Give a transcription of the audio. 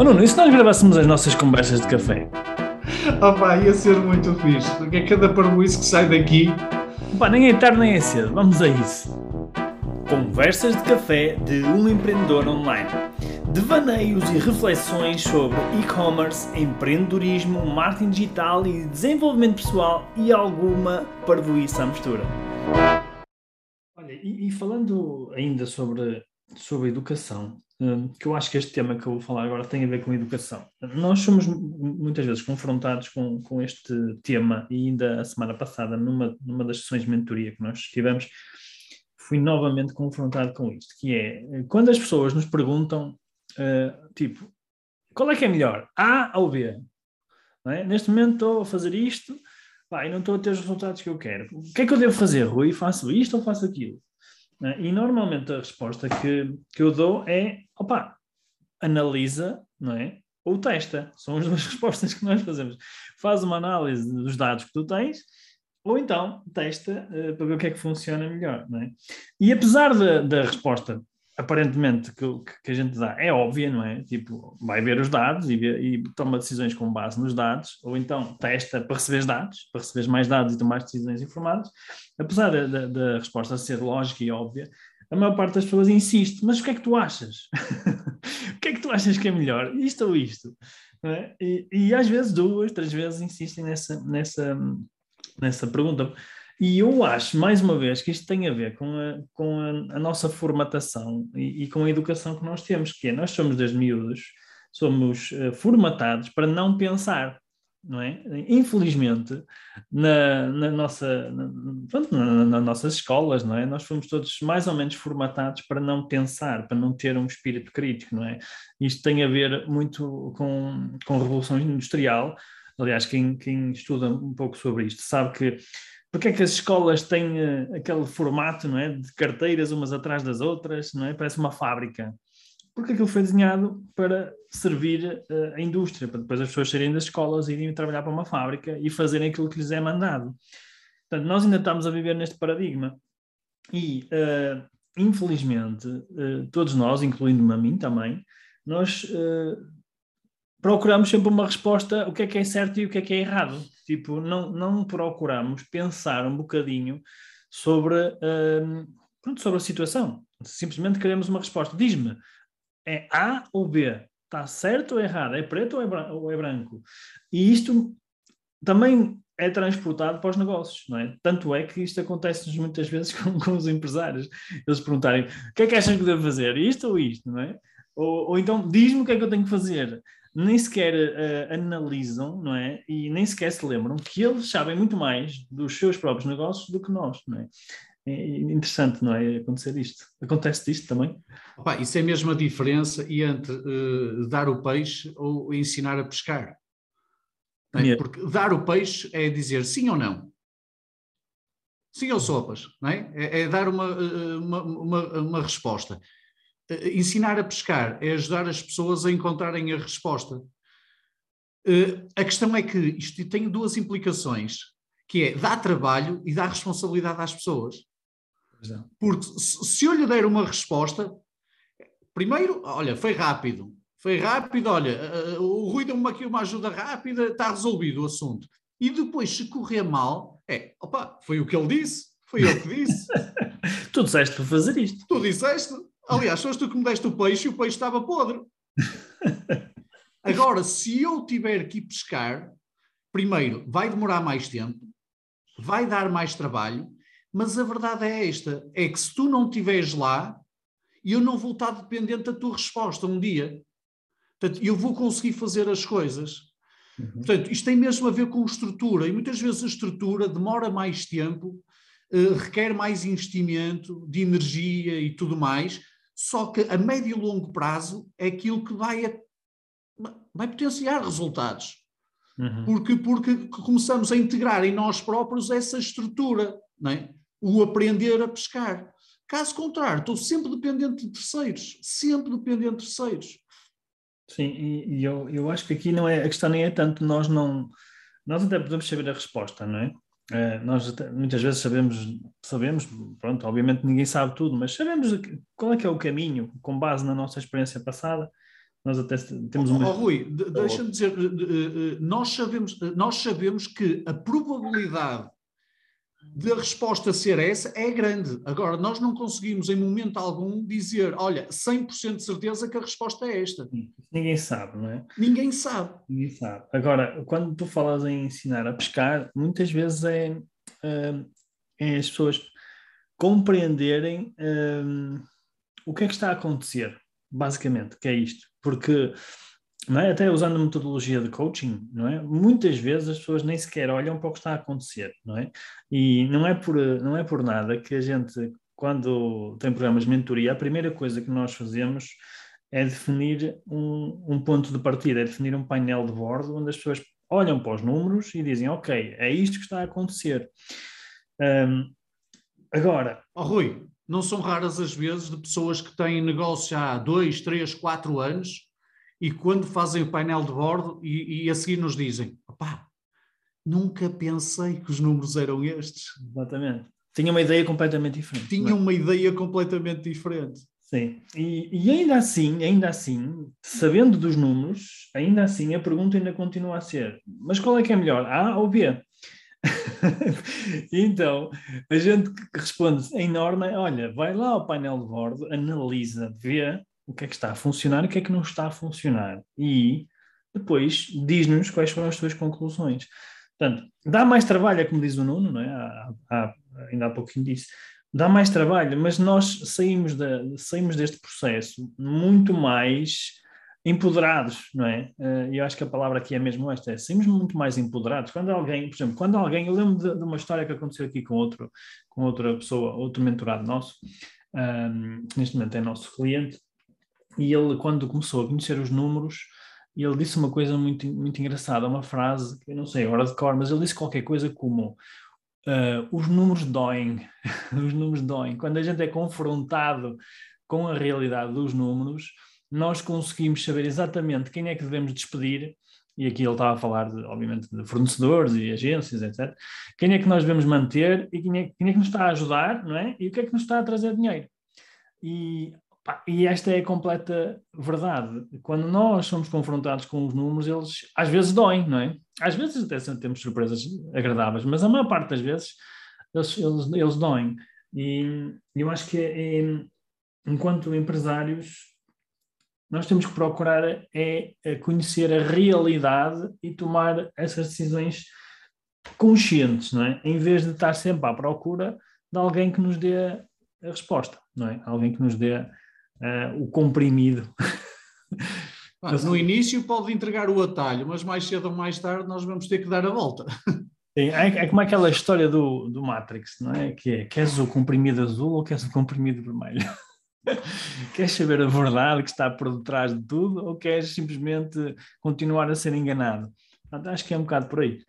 Oh Nuno, e se nós gravássemos as nossas conversas de café? Opa, ia ser muito fixe, porque é cada parboice que sai daqui. Pá, nem é tarde nem é cedo, vamos a isso. Conversas de café de um empreendedor online. Devaneios e reflexões sobre e-commerce, empreendedorismo, marketing digital e desenvolvimento pessoal e alguma parvoíça à mistura. Olha, e, e falando ainda sobre, sobre educação, que eu acho que este tema que eu vou falar agora tem a ver com educação. Nós somos muitas vezes confrontados com, com este tema e ainda a semana passada, numa, numa das sessões de mentoria que nós tivemos, fui novamente confrontado com isto, que é, quando as pessoas nos perguntam, uh, tipo, qual é que é melhor, A ou B? É? Neste momento estou a fazer isto, pá, e não estou a ter os resultados que eu quero. O que é que eu devo fazer, Rui? Faço isto ou faço aquilo? É? E normalmente a resposta que, que eu dou é, opa, analisa, não é? Ou testa. São as duas respostas que nós fazemos. Faz uma análise dos dados que tu tens ou então testa uh, para ver o que é que funciona melhor. Não é? E apesar da, da resposta aparentemente que, que, a gente dá é óbvia, não é? Tipo, vai ver os dados e, vê, e, toma decisões com base nos dados, ou então testa para receber dados, para receber mais dados e tomar decisões informadas. Apesar da, da, da, resposta ser lógica e óbvia, a maior parte das pessoas insiste, mas o que é que tu achas? o que é que tu achas que é melhor? Isto ou isto? É? E, e, às vezes duas, três vezes insistem nessa, nessa nessa pergunta. E eu acho, mais uma vez, que isto tem a ver com a, com a, a nossa formatação e, e, com a educação que nós temos, que é, nós somos desde miúdos, somos uh, formatados para não pensar, não é? Infelizmente, na, na nossa, na, pronto, na, nas nossas escolas, não é? Nós fomos todos mais ou menos formatados para não pensar, para não ter um espírito crítico, não é? Isto tem a ver muito com, com a Revolução Industrial, Aliás, quem, quem estuda um pouco sobre isto sabe que porque é que as escolas têm uh, aquele formato não é, de carteiras umas atrás das outras, não é? parece uma fábrica. Porque aquilo foi desenhado para servir uh, a indústria, para depois as pessoas saírem das escolas e irem trabalhar para uma fábrica e fazerem aquilo que lhes é mandado. Portanto, nós ainda estamos a viver neste paradigma. E, uh, infelizmente, todos nós, incluindo-me a mim também, nós procuramos sempre uma resposta, o que é que é certo e o que é que é errado. Tipo, não, não procuramos pensar um bocadinho sobre, pronto, sobre a situação. Simplesmente queremos uma resposta. Diz-me, é A ou B? Está certo ou errado? É preto ou é, ou é branco? E isto também é transportado para os negócios, não é? Tanto é que isto acontece muitas vezes com, com os empresários. Eles perguntarem, o que é que acham que devo fazer? Isto ou isto, não é? Ou, ou então, diz-me o que é que eu tenho que fazer nem sequer uh, analisam, não é? E nem sequer se lembram que eles sabem muito mais dos seus próprios negócios do que nós, não é? É interessante, não é? Acontecer isto. Acontece isto também? Opa, isso é mesmo a diferença entre uh, dar o peixe ou ensinar a pescar. É? Porque dar o peixe é dizer sim ou não. Sim ou sopas, não é? É, é dar uma, eh, uma, uma, uma resposta. Eh, ensinar a pescar é ajudar as pessoas a encontrarem a resposta. Eh, a questão é que isto tem duas implicações, que é dar trabalho e dar responsabilidade às pessoas. Porque se eu lhe der uma resposta, primeiro, olha, foi rápido, foi rápido, olha, eh, o Rui deu-me aqui uma ajuda rápida, está resolvido o assunto. E depois, se correr mal, é, opa, foi o que ele disse, foi ele que disse. tu disseste para fazer isto. Tu disseste, Aliás, foste tu que me deste o peixe e o peixe estava podre. Agora, se eu tiver que ir pescar, primeiro, vai demorar mais tempo, vai dar mais trabalho, mas a verdade é esta: é que se tu não estiveres lá, eu não vou estar dependente da tua resposta um dia. Portanto, eu vou conseguir fazer as coisas. Uhum. Portanto, isto tem mesmo a ver com estrutura, e muitas vezes a estrutura demora mais tempo, uh, requer mais investimento de energia e tudo mais, só que a médio e longo prazo é aquilo que vai, a, vai potenciar resultados. Uhum. Porque, porque começamos a integrar em nós próprios essa estrutura, não é? O aprender a pescar. Caso contrário, estou sempre dependente de terceiros, sempre dependente de terceiros. Sim, e, e eu, eu acho que aqui não é, a questão nem é tanto nós não, nós até podemos saber a resposta, não é? Uh, nós muitas vezes sabemos, sabemos, pronto, obviamente ninguém sabe tudo, mas sabemos qual é que é o caminho com base na nossa experiência passada, Nós até temos uma. Oh, Rui, deixa-me dizer, nós sabemos, nós sabemos que a probabilidade de a resposta ser essa é grande. Agora, nós não conseguimos em momento algum dizer, olha, 100% de certeza que a resposta é esta. Ninguém sabe, não é? Ninguém sabe. Ninguém sabe. Agora, quando tu falas em ensinar a pescar, muitas vezes é, uh, é as pessoas compreenderem uh, o que é que está a acontecer, basicamente, que é isto. Porque não é? Até usando a metodologia de coaching, não é? Muitas vezes as pessoas nem sequer olham para o que está a acontecer, não é? E não é por, não é por nada que a gente, quando tem programas de mentoria, a primeira coisa que nós fazemos é definir um, um ponto de partida, é definir um painel de bordo onde as pessoas olham para os números e dizem, ok, é isto que está a acontecer. Um, agora... Oh, Rui, não são raras as vezes de pessoas que têm negócio há dois, três, quatro anos e quando fazem o painel de bordo e, e a seguir nos dizem, opá, nunca pensei que os números eram estes. Exatamente. Tinha uma ideia completamente diferente. Tinha é? uma ideia completamente diferente. Sim, e, e, ainda assim, ainda assim, sabendo dos números, ainda assim a pergunta ainda continua a ser, mas qual é que é melhor, A ou B? então, a gente responde em norma, olha, vai lá ao painel de bordo, analisa, vê o que é que está a funcionar e o que é que não está a funcionar. E depois diz-nos quais foram as suas conclusões. Portanto, dá mais trabalho, é como diz o Nuno, não é? Há, há, ainda há pouquinho disse, dá mais trabalho, mas nós saímos, de, saímos deste processo muito mais empoderados, não é? Eh, e eu acho que a palavra aqui é mesmo esta, é saímos muito mais empoderados. Quando alguém, por exemplo, quando alguém, eu lembro de, de uma história que aconteceu aqui com outro, com outra pessoa, outro mentorado nosso, um, neste momento é nosso cliente, e ele, quando começou a conhecer os números, ele disse uma coisa muito, muito engraçada, uma frase que eu não sei agora de cor, mas ele disse qualquer coisa como uh, os números doem, os números doem. Quando a gente é confrontado com a realidade dos números, nós conseguimos saber exatamente quem é que devemos despedir, e aqui ele estava a falar, de, obviamente, de fornecedores e agências, etc. Quem é que nós devemos manter e quem é, quem é que nos está a ajudar, não é? E o que é que nos está a trazer dinheiro. E e esta é a completa verdade. Quando nós somos confrontados com os números, eles às vezes doem, não é? Às vezes até temos surpresas agradáveis, mas a maior parte das vezes eles, eles, eles doem. E eu acho que é, é, enquanto empresários, nós temos que procurar é, é conhecer a realidade e tomar essas decisões conscientes, não é? Em vez de estar sempre à procura de alguém que nos dê a resposta, não é? Alguém que nos dê uh, o comprimido. Mas no início pode entregar o atalho, mas mais cedo ou mais tarde nós vamos ter que dar a volta. É, é, como aquela história do, do Matrix, não é? Que é, queres o comprimido azul ou queres o comprimido vermelho? queres saber a verdade que está por detrás de tudo ou queres simplesmente continuar a ser enganado? Acho que é um bocado por aí.